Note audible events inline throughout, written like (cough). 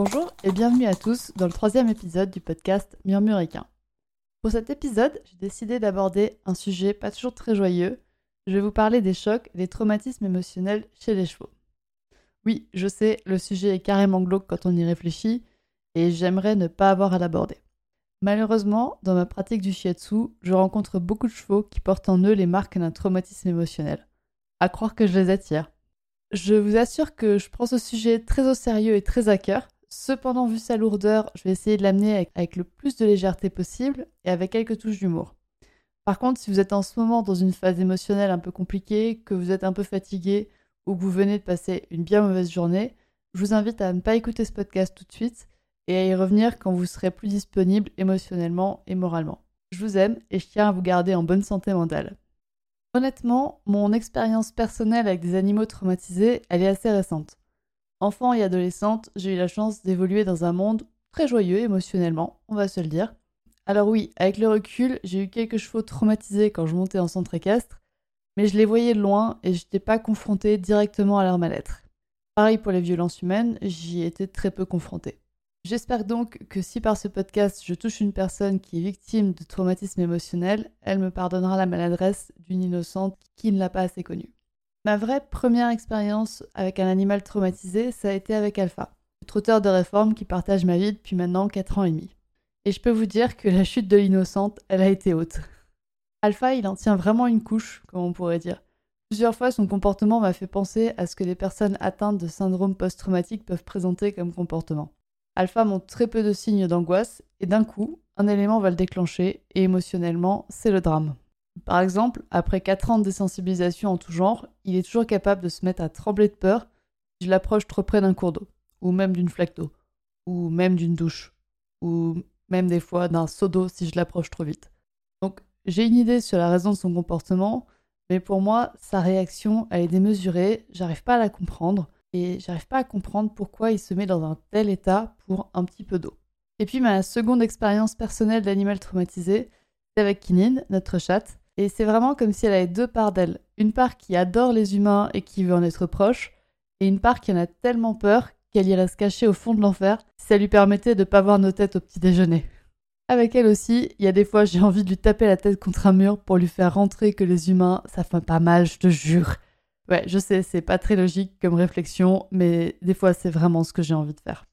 Bonjour et bienvenue à tous dans le troisième épisode du podcast Murmuricain. Pour cet épisode, j'ai décidé d'aborder un sujet pas toujours très joyeux. Je vais vous parler des chocs et des traumatismes émotionnels chez les chevaux. Oui, je sais, le sujet est carrément glauque quand on y réfléchit, et j'aimerais ne pas avoir à l'aborder. Malheureusement, dans ma pratique du shiatsu, je rencontre beaucoup de chevaux qui portent en eux les marques d'un traumatisme émotionnel. À croire que je les attire. Je vous assure que je prends ce sujet très au sérieux et très à cœur, Cependant, vu sa lourdeur, je vais essayer de l'amener avec, le plus de légèreté possible et avec quelques touches d'humour. Par contre, si vous êtes en ce moment dans une phase émotionnelle un peu compliquée, que vous êtes un peu fatigué ou que vous venez de passer une bien mauvaise journée, je vous invite à ne pas écouter ce podcast tout de suite et à y revenir quand vous serez plus disponible émotionnellement et moralement. Je vous aime et je tiens à vous garder en bonne santé mentale. Honnêtement, mon expérience personnelle avec des animaux traumatisés, elle est assez récente. Enfant et adolescente, j'ai eu la chance d'évoluer dans un monde très joyeux émotionnellement, on va se le dire. Alors oui, avec le recul, j'ai eu quelques chevaux traumatisés quand je montais en centre équestre, mais je les voyais de loin et je n'étais pas confrontée directement à leur mal-être. Pareil pour les violences humaines, j'y étais très peu confrontée. J'espère donc que si par ce podcast je touche une personne qui est victime de traumatisme émotionnel, elle me pardonnera la maladresse d'une innocente qui ne l'a pas assez connue. Ma vraie première expérience avec un animal traumatisé, ça a été avec Alpha, le trotteur de réforme qui partage ma vie depuis maintenant 4 ans et demi. Et je peux vous dire que la chute de l'innocente, elle a été haute. Alpha, il en tient vraiment une couche, comme on pourrait dire. Plusieurs fois, son comportement m'a fait penser à ce que les personnes atteintes de syndrome post-traumatique peuvent présenter comme comportement. Alpha montre très peu de signes d'angoisse, et d'un coup, un élément va le déclencher, et émotionnellement, c'est le drame. Par exemple, après 4 ans de désensibilisation en tout genre, il est toujours capable de se mettre à trembler de peur si je l'approche trop près d'un cours d'eau, ou même d'une flaque d'eau, ou même d'une douche, ou même des fois d'un seau d'eau si je l'approche trop vite. Donc j'ai une idée sur la raison de son comportement, mais pour moi, sa réaction, elle est démesurée, j'arrive pas à la comprendre, et j'arrive pas à comprendre pourquoi il se met dans un tel état pour un petit peu d'eau. Et puis ma seconde expérience personnelle d'animal traumatisé, c'est avec Kinin, notre chatte, et c'est vraiment comme si elle avait deux parts d'elle. Une part qui adore les humains et qui veut en être proche, et une part qui en a tellement peur qu'elle irait se cacher au fond de l'enfer si ça lui permettait de pas voir nos têtes au petit déjeuner. Avec elle aussi, il y a des fois j'ai envie de lui taper la tête contre un mur pour lui faire rentrer que les humains, ça fait pas mal, je te jure. Ouais, je sais, c'est pas très logique comme réflexion, mais des fois c'est vraiment ce que j'ai envie de faire.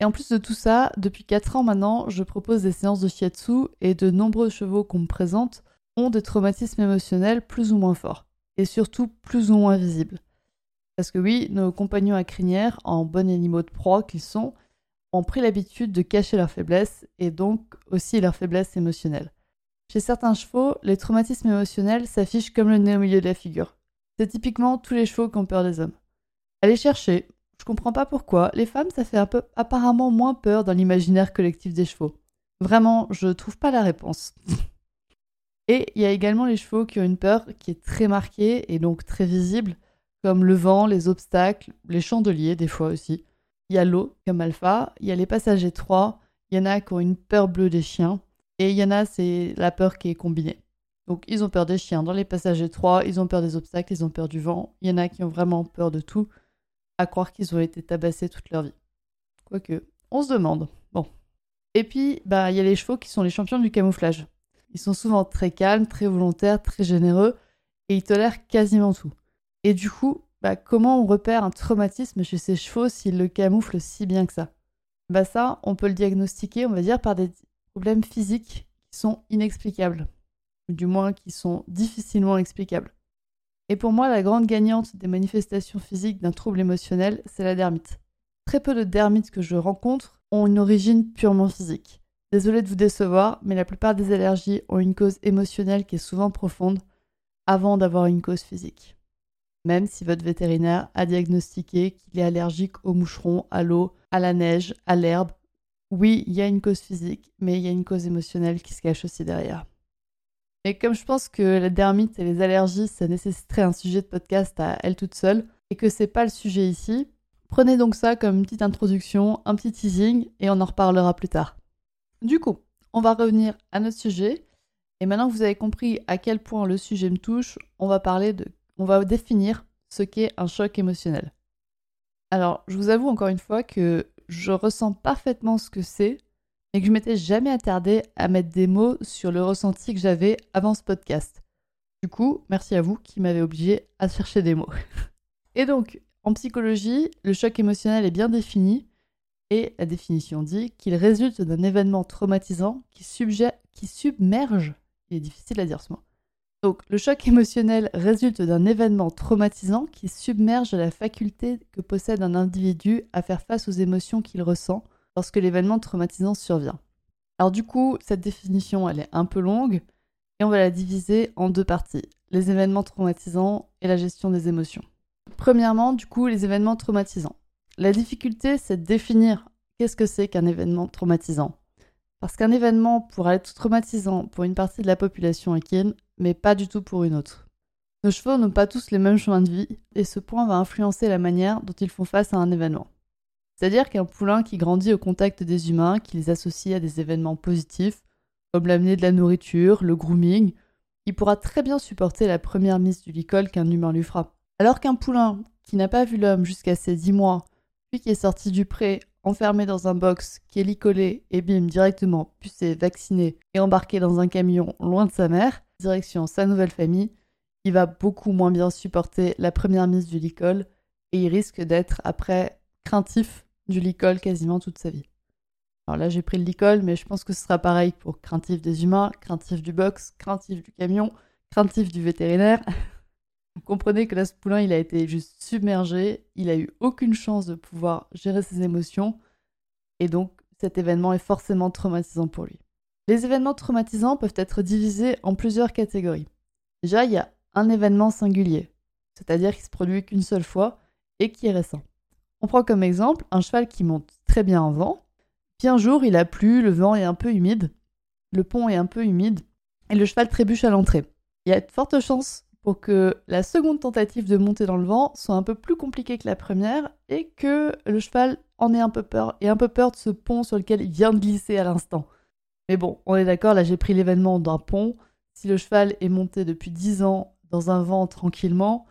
Et en plus de tout ça, depuis 4 ans maintenant, je propose des séances de shiatsu et de nombreux chevaux qu'on me présente des traumatismes émotionnels plus ou moins forts, et surtout plus ou moins visibles. Parce que oui, nos compagnons à crinière, en bons animaux de proie qu'ils sont, ont pris l'habitude de cacher leurs faiblesses et donc aussi leurs faiblesses émotionnelles. Chez certains chevaux, les traumatismes émotionnels s'affichent comme le nez au milieu de la figure. C'est typiquement tous les chevaux qui ont peur des hommes. Allez chercher, je comprends pas pourquoi, les femmes ça fait un peu apparemment moins peur dans l'imaginaire collectif des chevaux. Vraiment, je trouve pas la réponse. (laughs) Et il y a également les chevaux qui ont une peur qui est très marquée et donc très visible, comme le vent, les obstacles, les chandeliers des fois aussi. Il y a l'eau, comme Alpha, il y a les passages étroits, il y en a qui ont une peur bleue des chiens, et il y en a, c'est la peur qui est combinée. Donc ils ont peur des chiens dans les passages étroits, ils ont peur des obstacles, ils ont peur du vent, il y en a qui ont vraiment peur de tout, à croire qu'ils ont été tabassés toute leur vie. Quoique, on se demande. Bon. Et puis, bah, il y a les chevaux qui sont les champions du camouflage. Ils sont souvent très calmes, très volontaires, très généreux et ils tolèrent quasiment tout. Et du coup, bah, comment on repère un traumatisme chez ces chevaux s'ils le camouflent si bien que ça? Bah ça, on peut le diagnostiquer, on va dire, par des problèmes physiques qui sont inexplicables, ou du moins qui sont difficilement explicables. Et pour moi, la grande gagnante des manifestations physiques d'un trouble émotionnel, c'est la dermite. Très peu de dermites que je rencontre ont une origine purement physique. Désolée de vous décevoir, mais la plupart des allergies ont une cause émotionnelle qui est souvent profonde avant d'avoir une cause physique. Même si votre vétérinaire a diagnostiqué qu'il est allergique aux moucherons, à l'eau, à la neige, à l'herbe. Oui, il y a une cause physique, mais il y a une cause émotionnelle qui se cache aussi derrière. Et comme je pense que la dermite et les allergies, ça nécessiterait un sujet de podcast à elle toute seule, et que c'est pas le sujet ici, prenez donc ça comme une petite introduction, un petit teasing, et on en reparlera plus tard. Du coup, on va revenir à notre sujet, et maintenant que vous avez compris à quel point le sujet me touche, on va parler de, on va définir ce qu'est un choc émotionnel. Alors, je vous avoue encore une fois que je ressens parfaitement ce que c'est, et que je m'étais jamais attardée à mettre des mots sur le ressenti que j'avais avant ce podcast. Du coup, merci à vous qui m'avez obligé à chercher des mots. (laughs) Et donc, en psychologie, le choc émotionnel est bien défini, et la définition dit qu'il résulte d'un événement traumatisant qui, submerge, il est difficile à dire ce mot, donc, le choc émotionnel résulte d'un événement traumatisant qui submerge la faculté que possède un individu à faire face aux émotions qu'il ressent lorsque l'événement traumatisant survient. Alors du coup, cette définition, elle est un peu longue et on va la diviser en deux parties, les événements traumatisants et la gestion des émotions. Premièrement, du coup, les événements traumatisants. La difficulté, c'est de définir qu'est-ce que c'est qu'un événement traumatisant. Parce qu'un événement pourrait être traumatisant pour une partie de la population équine, mais pas du tout pour une autre. Nos chevaux n'ont pas tous les mêmes chemins de vie, et ce point va influencer la manière dont ils font face à un événement. C'est-à-dire qu'un poulain qui grandit au contact des humains, qui les associe à des événements positifs, comme l'amener de la nourriture, le grooming, il pourra très bien supporter la première mise du licol qu'un humain lui fera. Alors qu'un poulain qui n'a pas vu l'homme jusqu'à ses 10 mois, qui est sorti du pré, enfermé dans un box, qui est licolé et bim directement pucé, vacciné et embarqué dans un camion loin de sa mère, direction sa nouvelle famille, il va beaucoup moins bien supporter la première mise du licol et il risque d'être après craintif du licol quasiment toute sa vie. Alors là, j'ai pris le licol, mais je pense que ce sera pareil pour craintif des humains, craintif du box, craintif du camion, craintif du vétérinaire. (laughs) Vous comprenez que là, ce poulain, il a été juste submergé, il a eu aucune chance de pouvoir gérer ses émotions, et donc cet événement est forcément traumatisant pour lui. Les événements traumatisants peuvent être divisés en plusieurs catégories. Déjà, il y a un événement singulier, c'est-à-dire qui se produit qu'une seule fois et qui est récent. On prend comme exemple un cheval qui monte très bien en vent, puis un jour il a plu, le vent est un peu humide, le pont est un peu humide, et le cheval trébuche à l'entrée. Il y a de fortes chances pour que la seconde tentative de monter dans le vent soit un peu plus compliquée que la première et que le cheval en ait un peu peur et un peu peur de ce pont sur lequel il vient de glisser à l'instant. Mais bon, on est d'accord, là j'ai pris l'événement d'un pont. Si le cheval est monté depuis 10 ans dans un vent tranquillement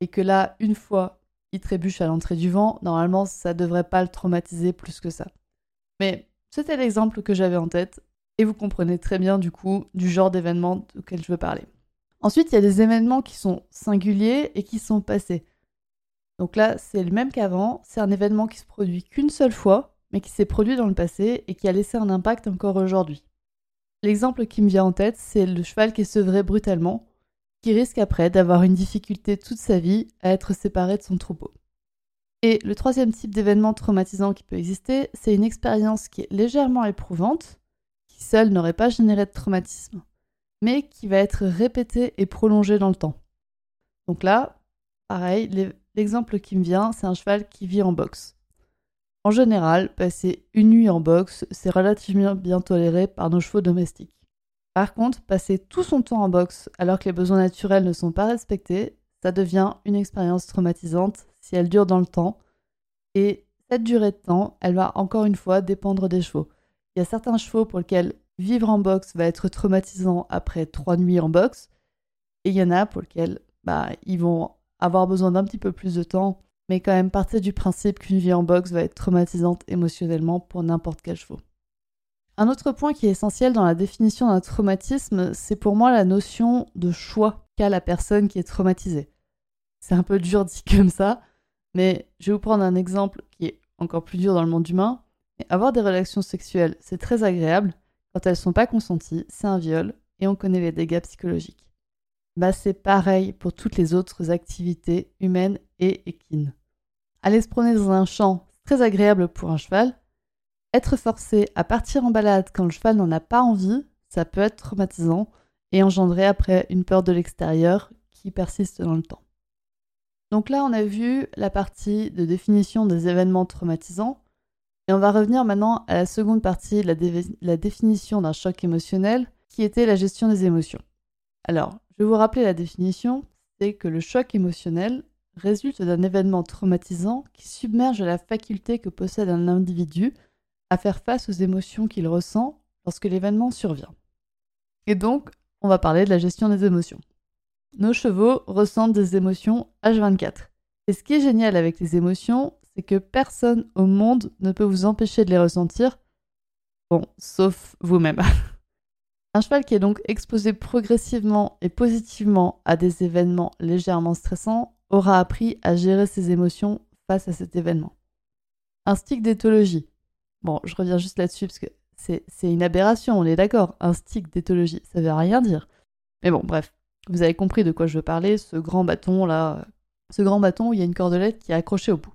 et que là, une fois, il trébuche à l'entrée du vent, normalement ça devrait pas le traumatiser plus que ça. Mais c'était l'exemple que j'avais en tête et vous comprenez très bien du coup du genre d'événement auquel je veux parler. Ensuite, il y a des événements qui sont singuliers et qui sont passés. Donc là, c'est le même qu'avant, c'est un événement qui se produit qu'une seule fois, mais qui s'est produit dans le passé et qui a laissé un impact encore aujourd'hui. L'exemple qui me vient en tête, c'est le cheval qui est sevré brutalement, qui risque après d'avoir une difficulté toute sa vie à être séparé de son troupeau. Et le troisième type d'événement traumatisant qui peut exister, c'est une expérience qui est légèrement éprouvante, qui seule n'aurait pas généré de traumatisme, mais qui va être répété et prolongé dans le temps. Donc là, pareil, l'exemple qui me vient, c'est un cheval qui vit en boxe. En général, passer une nuit en boxe, c'est relativement bien toléré par nos chevaux domestiques. Par contre, passer tout son temps en boxe alors que les besoins naturels ne sont pas respectés, ça devient une expérience traumatisante si elle dure dans le temps. Et cette durée de temps, elle va encore une fois dépendre des chevaux. Il y a certains chevaux pour lesquels vivre en boxe va être traumatisant après trois nuits en boxe. Et il y en a pour lesquels bah, ils vont avoir besoin d'un petit peu plus de temps, mais quand même partir du principe qu'une vie en boxe va être traumatisante émotionnellement pour n'importe quel chevaux. Un autre point qui est essentiel dans la définition d'un traumatisme, c'est pour moi la notion de choix qu'a la personne qui est traumatisée. C'est un peu dur dit (laughs) comme ça, mais je vais vous prendre un exemple qui est encore plus dur dans le monde humain. avoir des relations sexuelles, c'est très agréable, quand elles sont pas consenties, c'est un viol et on connaît les dégâts psychologiques. Bah c'est pareil pour toutes les autres activités humaines et équines. Aller se promener dans un champ, très agréable pour un cheval. Être forcé à partir en balade quand le cheval n'en a pas envie, ça peut être traumatisant et engendrer après une peur de l'extérieur qui persiste dans le temps. Donc là, on a vu la partie de définition des événements traumatisants. Et on va revenir maintenant à la seconde partie de la, définition d'un choc émotionnel, qui était la gestion des émotions. Alors, je vais vous rappeler la définition, c'est que le choc émotionnel résulte d'un événement traumatisant qui submerge la faculté que possède un individu à faire face aux émotions qu'il ressent lorsque l'événement survient. Et donc, on va parler de la gestion des émotions. Nos chevaux ressentent des émotions H24. Et ce qui est génial avec les émotions, c'est que personne au monde ne peut vous empêcher de les ressentir. Bon, sauf vous-même. (laughs) Un cheval qui est donc exposé progressivement et positivement à des événements légèrement stressants aura appris à gérer ses émotions face à cet événement. Un stick d'éthologie. Bon, je reviens juste là-dessus parce que c'est une aberration, on est d'accord. Un stick d'éthologie, ça veut rien dire. Mais bon, bref, vous avez compris de quoi je veux parler, ce grand bâton là, ce grand bâton où il y a une cordelette qui est accrochée au bout.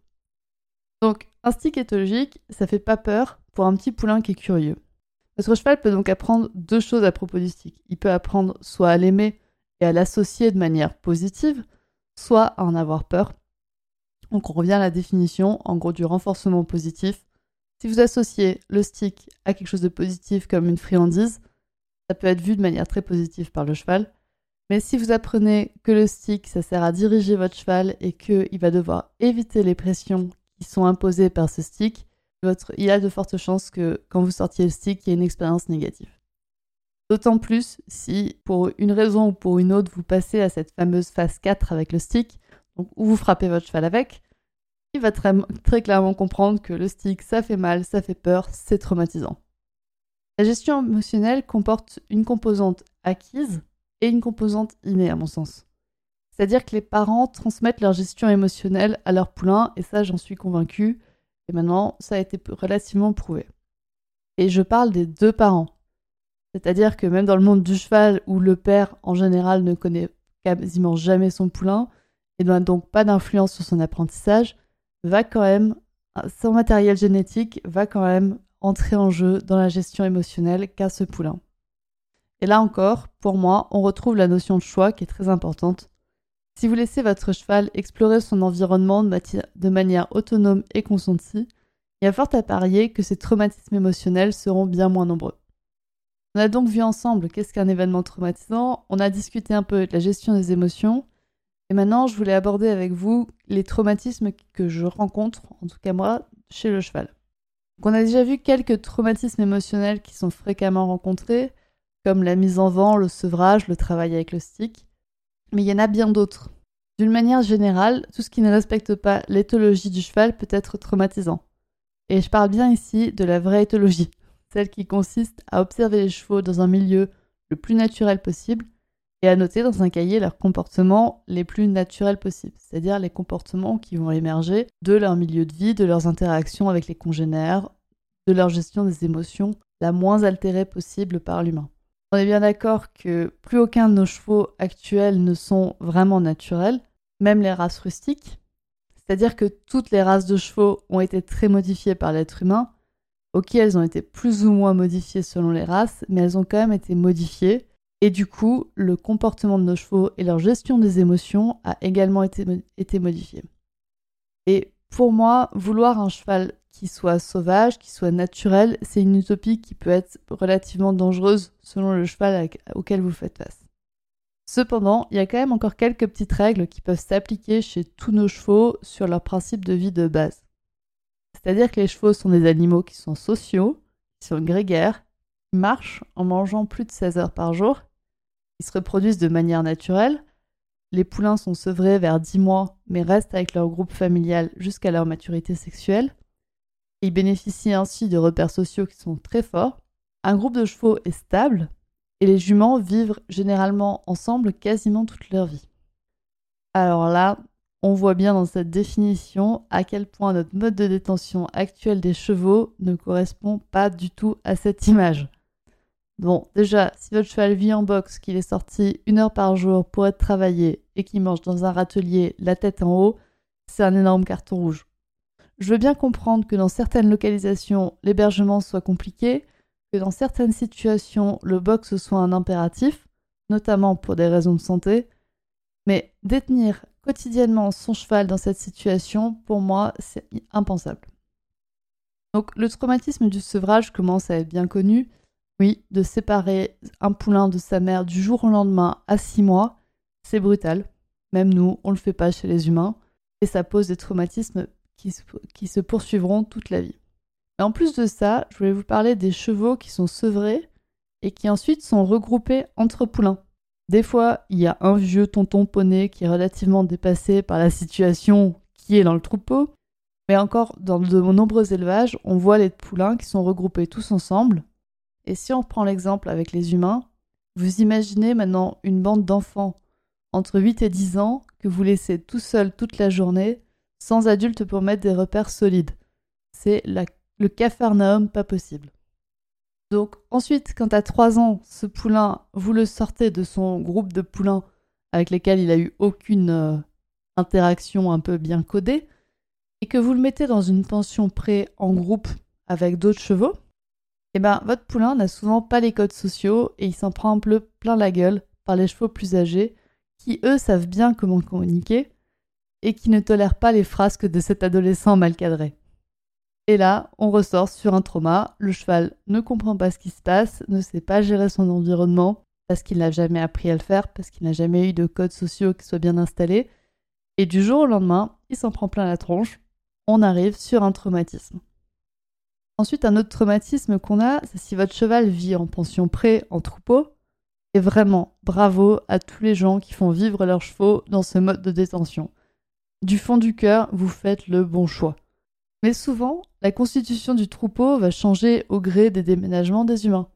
Donc, un stick éthologique, ça fait pas peur pour un petit poulain qui est curieux. Votre cheval peut donc apprendre deux choses à propos du stick. Il peut apprendre soit à l'aimer et à l'associer de manière positive, soit à en avoir peur. Donc on revient à la définition, en gros, du renforcement positif. Si vous associez le stick à quelque chose de positif comme une friandise, ça peut être vu de manière très positive par le cheval. Mais si vous apprenez que le stick, ça sert à diriger votre cheval et qu'il va devoir éviter les pressions sont imposées par ce stick, il y a de fortes chances que quand vous sortiez le stick, il y ait une expérience négative. D'autant plus si, pour une raison ou pour une autre, vous passez à cette fameuse phase 4 avec le stick, où vous frappez votre cheval avec, il va très, très clairement comprendre que le stick, ça fait mal, ça fait peur, c'est traumatisant. La gestion émotionnelle comporte une composante acquise et une composante innée, à mon sens. C'est-à-dire que les parents transmettent leur gestion émotionnelle à leur poulain, et ça, j'en suis convaincue. Et maintenant, ça a été relativement prouvé. Et je parle des deux parents. C'est-à-dire que même dans le monde du cheval, où le père, en général, ne connaît quasiment jamais son poulain, et n'a donc pas d'influence sur son apprentissage, va quand même, son matériel génétique va quand même entrer en jeu dans la gestion émotionnelle qu'a ce poulain. Et là encore, pour moi, on retrouve la notion de choix qui est très importante. Si vous laissez votre cheval explorer son environnement de, manière autonome et consentie, il y a fort à parier que ces traumatismes émotionnels seront bien moins nombreux. On a donc vu ensemble qu'est-ce qu'un événement traumatisant, on a discuté un peu de la gestion des émotions, et maintenant je voulais aborder avec vous les traumatismes que je rencontre, en tout cas moi, chez le cheval. on a déjà vu quelques traumatismes émotionnels qui sont fréquemment rencontrés, comme la mise en vent, le sevrage, le travail avec le stick, mais il y en a bien d'autres. D'une manière générale, tout ce qui ne respecte pas l'éthologie du cheval peut être traumatisant. Et je parle bien ici de la vraie éthologie, celle qui consiste à observer les chevaux dans un milieu le plus naturel possible et à noter dans un cahier leurs comportements les plus naturels possibles, c'est-à-dire les comportements qui vont émerger de leur milieu de vie, de leurs interactions avec les congénères, de leur gestion des émotions la moins altérée possible par l'humain. On est bien d'accord que plus aucun de nos chevaux actuels ne sont vraiment naturels, même les races rustiques, c'est-à-dire que toutes les races de chevaux ont été très modifiées par l'être humain, Ok, elles ont été plus ou moins modifiées selon les races, mais elles ont quand même été modifiées. Et du coup, le comportement de nos chevaux et leur gestion des émotions a également été, été modifié. Et pour moi, vouloir un cheval qui soit sauvage, qui soit naturel, c'est une utopie qui peut être relativement dangereuse selon le cheval auquel vous faites face. Cependant, il y a quand même encore quelques petites règles qui peuvent s'appliquer chez tous nos chevaux sur leur principe de vie de base. C'est-à-dire que les chevaux sont des animaux qui sont sociaux, qui sont grégaires, qui marchent en mangeant plus de 16 heures par jour, qui se reproduisent de manière naturelle. Les poulains sont sevrés vers 10 mois, mais restent avec leur groupe familial jusqu'à leur maturité sexuelle. Ils bénéficient ainsi de repères sociaux qui sont très forts. Un groupe de chevaux est stable, et les juments vivent généralement ensemble quasiment toute leur vie. Alors là, on voit bien dans cette définition à quel point notre mode de détention actuel des chevaux ne correspond pas du tout à cette image. Bon, déjà, si votre cheval vit en boxe, qu'il est sorti une heure par jour pour être travaillé et qu'il mange dans un râtelier la tête en haut, c'est un énorme carton rouge. Je veux bien comprendre que dans certaines localisations, l'hébergement soit compliqué, que dans certaines situations, le box soit un impératif, notamment pour des raisons de santé, mais détenir quotidiennement son cheval dans cette situation, pour moi, c'est impensable. Donc le traumatisme du sevrage commence à être bien connu? Oui, de séparer un poulain de sa mère du jour au lendemain à six mois, c'est brutal. Même nous, on ne le fait pas chez les humains. Et ça pose des traumatismes qui, se poursuivront toute la vie. Et en plus de ça, je voulais vous parler des chevaux qui sont sevrés et qui ensuite sont regroupés entre poulains. Des fois, il y a un vieux tonton poney qui est relativement dépassé par la situation qui est dans le troupeau, mais encore dans de nombreux élevages, on voit les poulains qui sont regroupés tous ensemble. Et si on prend l'exemple avec les humains, vous imaginez maintenant une bande d'enfants entre 8 et 10 ans que vous laissez tout seul toute la journée, sans adultes pour mettre des repères solides. C'est le cafarnaum pas possible. Donc ensuite, quand à 3 ans, ce poulain, vous le sortez de son groupe de poulains avec lesquels il a eu aucune euh, interaction un peu bien codée, et que vous le mettez dans une pension pré en groupe avec d'autres chevaux, eh ben votre poulain n'a souvent pas les codes sociaux et il s'en prend un peu plein la gueule par les chevaux plus âgés qui eux savent bien comment communiquer et qui ne tolèrent pas les frasques de cet adolescent mal cadré. Et là, on ressort sur un trauma, le cheval ne comprend pas ce qui se passe, ne sait pas gérer son environnement, parce qu'il n'a jamais appris à le faire, parce qu'il n'a jamais eu de codes sociaux qui soient bien installés, et du jour au lendemain, il s'en prend plein la tronche, on arrive sur un traumatisme. Ensuite, un autre traumatisme qu'on a, c'est si votre cheval vit en pension pré, en troupeau, et vraiment, bravo à tous les gens qui font vivre leurs chevaux dans ce mode de détention. Du fond du cœur, vous faites le bon choix. Mais souvent, la constitution du troupeau va changer au gré des déménagements des humains.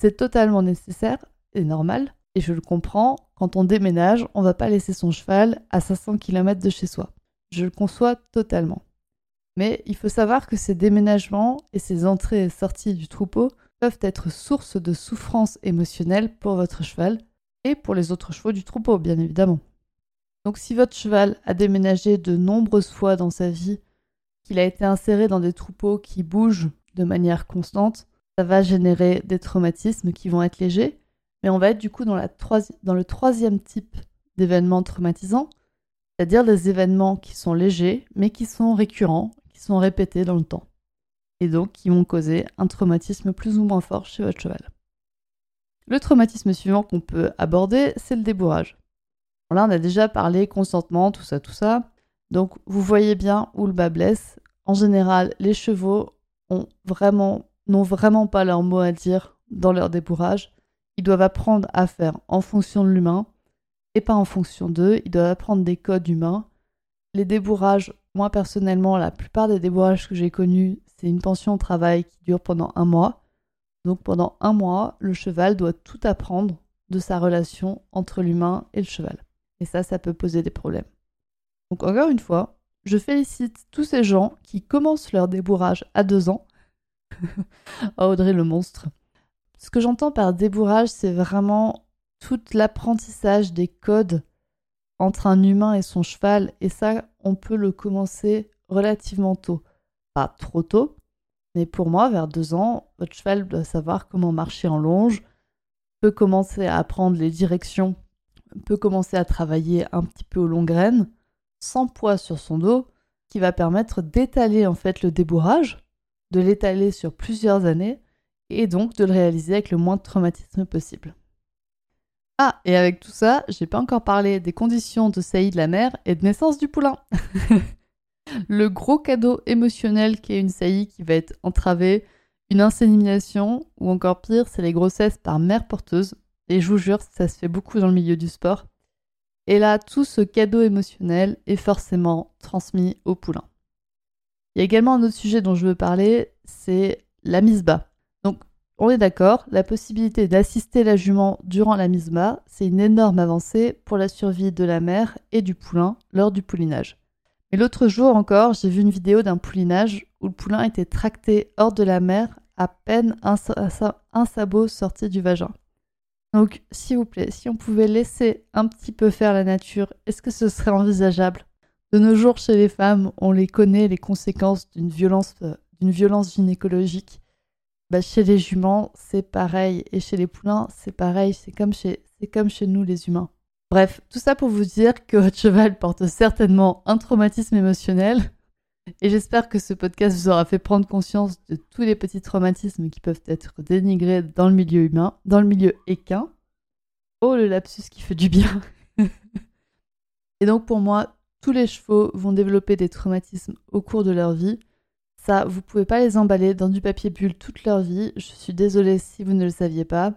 C'est totalement nécessaire et normal, et je le comprends, quand on déménage, on va pas laisser son cheval à 500 km de chez soi. Je le conçois totalement. Mais il faut savoir que ces déménagements et ces entrées et sorties du troupeau peuvent être source de souffrance émotionnelle pour votre cheval et pour les autres chevaux du troupeau, bien évidemment. Donc si votre cheval a déménagé de nombreuses fois dans sa vie qu'il a été inséré dans des troupeaux qui bougent de manière constante, ça va générer des traumatismes qui vont être légers, mais on va être du coup dans, le troisième type d'événements traumatisants, c'est-à-dire des événements qui sont légers, mais qui sont récurrents, qui sont répétés dans le temps, et donc qui vont causer un traumatisme plus ou moins fort chez votre cheval. Le traumatisme suivant qu'on peut aborder, c'est le débourrage. Là, on a déjà parlé consentement, tout ça, tout ça. Donc vous voyez bien où le bas blesse. En général, les chevaux n'ont vraiment pas leur mot à dire dans leur débourrage. Ils doivent apprendre à faire en fonction de l'humain et pas en fonction d'eux. Ils doivent apprendre des codes humains. Les débourrages, moi personnellement, la plupart des débourrages que j'ai connus, c'est une pension au travail qui dure pendant un mois. Donc pendant un mois, le cheval doit tout apprendre de sa relation entre l'humain et le cheval. Et ça, ça peut poser des problèmes. Donc encore une fois, je félicite tous ces gens qui commencent leur débourrage à deux ans. (laughs) oh, Audrey le monstre. Ce que j'entends par débourrage, c'est vraiment tout l'apprentissage des codes entre un humain et son cheval. Et ça, on peut le commencer relativement tôt. Pas trop tôt, mais pour moi, vers deux ans, votre cheval doit savoir comment marcher en longe, peut commencer à apprendre les directions, peut commencer à travailler un petit peu aux longues graines sans poids sur son dos qui va permettre d'étaler en fait le débourrage, de l'étaler sur plusieurs années et donc de le réaliser avec le moins de traumatisme possible. Ah, et avec tout ça, j'ai pas encore parlé des conditions de saillie de la mère et de naissance du poulain. (laughs) le gros cadeau émotionnel qui est une saillie qui va être entravée, une insémination ou encore pire, c'est les grossesses par mère porteuse. Et je vous jure, ça se fait beaucoup dans le milieu du sport. Et là, tout ce cadeau émotionnel est forcément transmis au poulain. Il y a également un autre sujet dont je veux parler, c'est la mise bas. Donc, on est d'accord, la possibilité d'assister la jument durant la mise bas, c'est une énorme avancée pour la survie de la mère et du poulain lors du poulinage. Mais l'autre jour encore, j'ai vu une vidéo d'un poulinage où le poulain était tracté hors de la mer à peine un, un sabot sorti du vagin. Donc, s'il vous plaît, si on pouvait laisser un petit peu faire la nature, est-ce que ce serait envisageable? De nos jours, chez les femmes, on les connaît, les conséquences d'une violence, euh, d'une violence gynécologique. Bah, chez les juments, c'est pareil. Et chez les poulains, c'est pareil. C'est comme chez, c'est comme chez nous, les humains. Bref, tout ça pour vous dire que votre cheval porte certainement un traumatisme émotionnel Et j'espère que ce podcast vous aura fait prendre conscience de tous les petits traumatismes qui peuvent être dénigrés dans le milieu humain, dans le milieu équin. Oh, le lapsus qui fait du bien. (laughs) Et donc pour moi, tous les chevaux vont développer des traumatismes au cours de leur vie. Ça, vous pouvez pas les emballer dans du papier bulle toute leur vie. Je suis désolée si vous ne le saviez pas.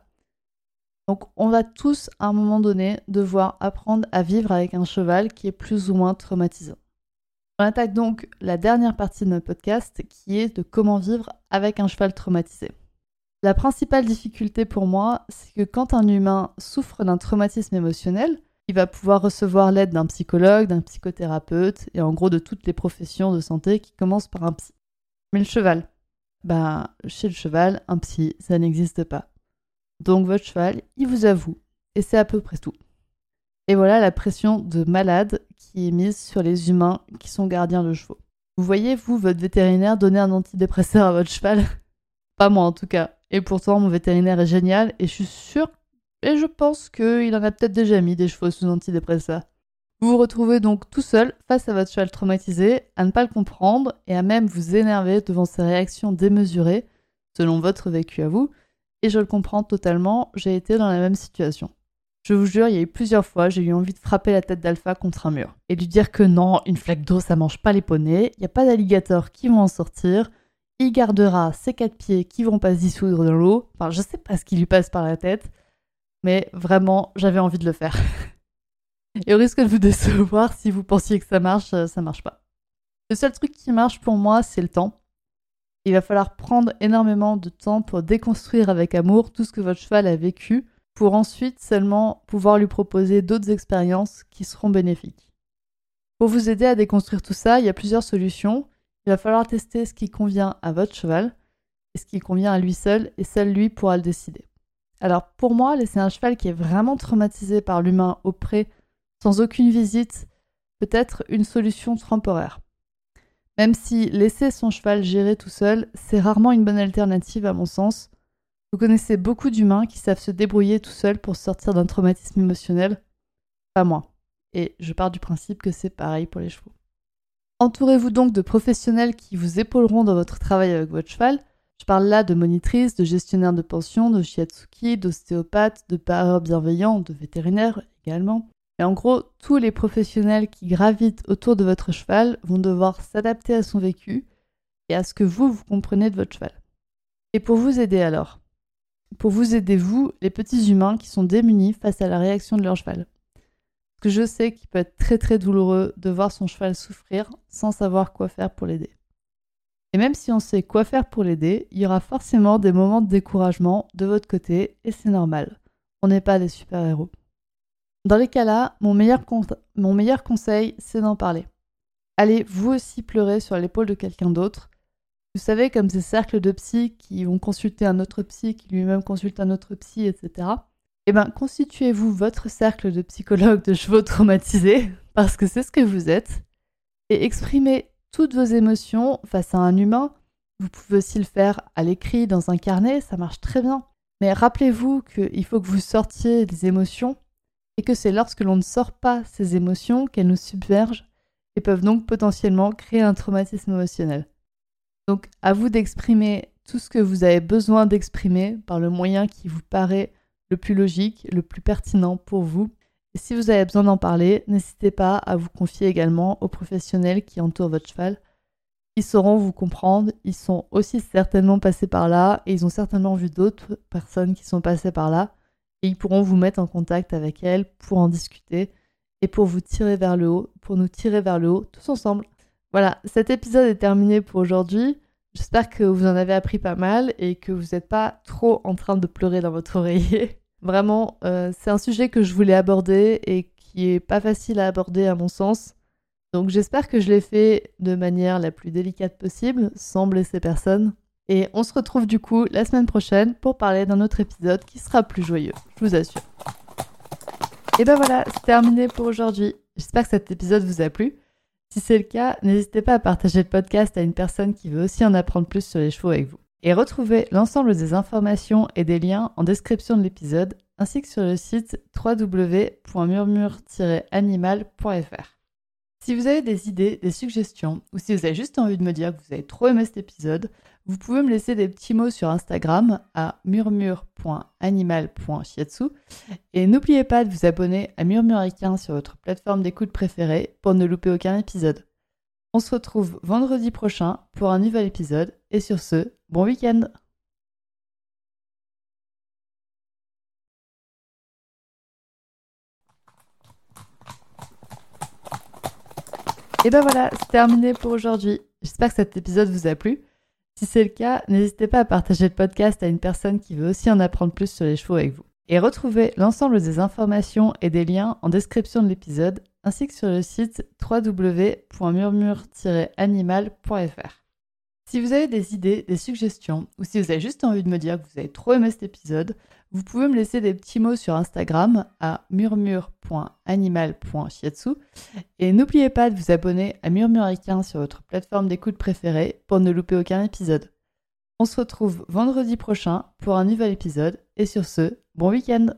Donc on va tous à un moment donné devoir apprendre à vivre avec un cheval qui est plus ou moins traumatisant. On attaque donc la dernière partie de notre podcast qui est de comment vivre avec un cheval traumatisé. La principale difficulté pour moi, c'est que quand un humain souffre d'un traumatisme émotionnel, il va pouvoir recevoir l'aide d'un psychologue, d'un psychothérapeute et en gros de toutes les professions de santé qui commencent par un psy. Mais le cheval, ben chez le cheval, un psy, ça n'existe pas. Donc votre cheval, il vous avoue. Et c'est à peu près tout. Et voilà la pression de malade qui est mise sur les humains qui sont gardiens de chevaux. Vous voyez, vous, votre vétérinaire, donner un antidépresseur à votre cheval? (laughs) Pas moi en tout cas. Et pourtant, mon vétérinaire est génial et je suis sûre, et je pense qu'il en a peut-être déjà mis des chevaux sous antidépresseur. Vous vous retrouvez donc tout seul face à votre cheval traumatisé, à ne pas le comprendre et à même vous énerver devant ses réactions démesurées, selon votre vécu à vous, et je le comprends totalement, j'ai été dans la même situation. Je vous jure, il y a eu plusieurs fois, j'ai eu envie de frapper la tête d'Alpha contre un mur et lui dire que non, une flaque d'eau ça mange pas les poneys, il n'y a pas d'alligators qui vont en sortir, il gardera ses quatre pieds qui vont pas se dissoudre dans l'eau. Enfin, je sais pas ce qui lui passe par la tête, mais vraiment, j'avais envie de le faire. (laughs) et au risque de vous décevoir, si vous pensiez que ça marche, euh, ça marche pas. Le seul truc qui marche pour moi, c'est le temps. Il va falloir prendre énormément de temps pour déconstruire avec amour tout ce que votre cheval a vécu, pour ensuite seulement pouvoir lui proposer d'autres expériences qui seront bénéfiques. Pour vous aider à déconstruire tout ça, il y a plusieurs solutions. Il va falloir tester ce qui convient à votre cheval et ce qui convient à lui seul, et seul lui pourra le décider. Alors pour moi, laisser un cheval qui est vraiment traumatisé par l'humain auprès, sans aucune visite, peut être une solution temporaire. Même si laisser son cheval gérer tout seul, c'est rarement une bonne alternative à mon sens. Vous connaissez beaucoup d'humains qui savent se débrouiller tout seuls pour sortir d'un traumatisme émotionnel. Pas moi. Et je pars du principe que c'est pareil pour les chevaux. Entourez-vous donc de professionnels qui vous épauleront dans votre travail avec votre cheval. Je parle là de monitrices, de gestionnaires de pension, de shiatsuki, d'ostéopathes, de pareurs bienveillants, de vétérinaires également. Et en gros, tous les professionnels qui gravitent autour de votre cheval vont devoir s'adapter à son vécu et à ce que vous, vous comprenez de votre cheval. Et pour vous aider alors Pour vous aider, vous, les petits humains qui sont démunis face à la réaction de leur cheval. Parce que je sais qu'il peut être très très douloureux de voir son cheval souffrir sans savoir quoi faire pour l'aider. Et même si on sait quoi faire pour l'aider, il y aura forcément des moments de découragement de votre côté et c'est normal. On n'est pas des super-héros. Dans les cas-là, mon meilleur, mon meilleur conseil, c'est d'en parler. Allez vous aussi pleurer sur l'épaule de quelqu'un d'autre. Vous savez, comme ces cercles de psy qui vont consulter un autre psy, qui lui-même consulte un autre psy, etc. Eh bien, constituez-vous votre cercle de psychologues de chevaux traumatisés, parce que c'est ce que vous êtes, et exprimez toutes vos émotions face à un humain. Vous pouvez aussi le faire à l'écrit, dans un carnet, ça marche très bien. Mais rappelez-vous qu'il faut que vous sortiez des émotions et que c'est lorsque l'on ne sort pas ces émotions qu'elles nous submergent et peuvent donc potentiellement créer un traumatisme émotionnel. Donc à vous d'exprimer tout ce que vous avez besoin d'exprimer par le moyen qui vous paraît le plus logique, le plus pertinent pour vous. Et si vous avez besoin d'en parler, n'hésitez pas à vous confier également aux professionnels qui entourent votre cheval. Ils sauront vous comprendre, ils sont aussi certainement passés par là et ils ont certainement vu d'autres personnes qui sont passées par là et ils pourront vous mettre en contact avec elle pour en discuter et pour vous tirer vers le haut, pour nous tirer vers le haut tous ensemble. Voilà, cet épisode est terminé pour aujourd'hui. J'espère que vous en avez appris pas mal et que vous n'êtes pas trop en train de pleurer dans votre oreiller. (laughs) Vraiment, euh, c'est un sujet que je voulais aborder et qui est pas facile à aborder à mon sens. Donc j'espère que je l'ai fait de manière la plus délicate possible, sans blesser personne. Et on se retrouve du coup la semaine prochaine pour parler d'un autre épisode qui sera plus joyeux, je vous assure. Et ben voilà, c'est terminé pour aujourd'hui. J'espère que cet épisode vous a plu. Si c'est le cas, n'hésitez pas à partager le podcast à une personne qui veut aussi en apprendre plus sur les chevaux avec vous. Et retrouvez l'ensemble des informations et des liens en description de l'épisode, ainsi que sur le site www.murmure-animal.fr. Si vous avez des idées, des suggestions, ou si vous avez juste envie de me dire que vous avez trop aimé cet épisode, vous pouvez me laisser des petits mots sur Instagram à murmure.animal.shiatsu et n'oubliez pas de vous abonner à Murmuricain sur votre plateforme d'écoute préférée pour ne louper aucun épisode. On se retrouve vendredi prochain pour un nouvel épisode et sur ce, bon week-end Et ben voilà, c'est terminé pour aujourd'hui. J'espère que cet épisode vous a plu. Si c'est le cas, n'hésitez pas à partager le podcast à une personne qui veut aussi en apprendre plus sur les chevaux avec vous. Et retrouvez l'ensemble des informations et des liens en description de l'épisode, ainsi que sur le site www.murmure-animal.fr. Si vous avez des idées, des suggestions, ou si vous avez juste envie de me dire que vous avez trop aimé cet épisode, vous pouvez me laisser des petits mots sur Instagram à murmure.animal.shiatsu et n'oubliez pas de vous abonner à Murmuricain sur votre plateforme d'écoute préférée pour ne louper aucun épisode. On se retrouve vendredi prochain pour un nouvel épisode et sur ce, bon week-end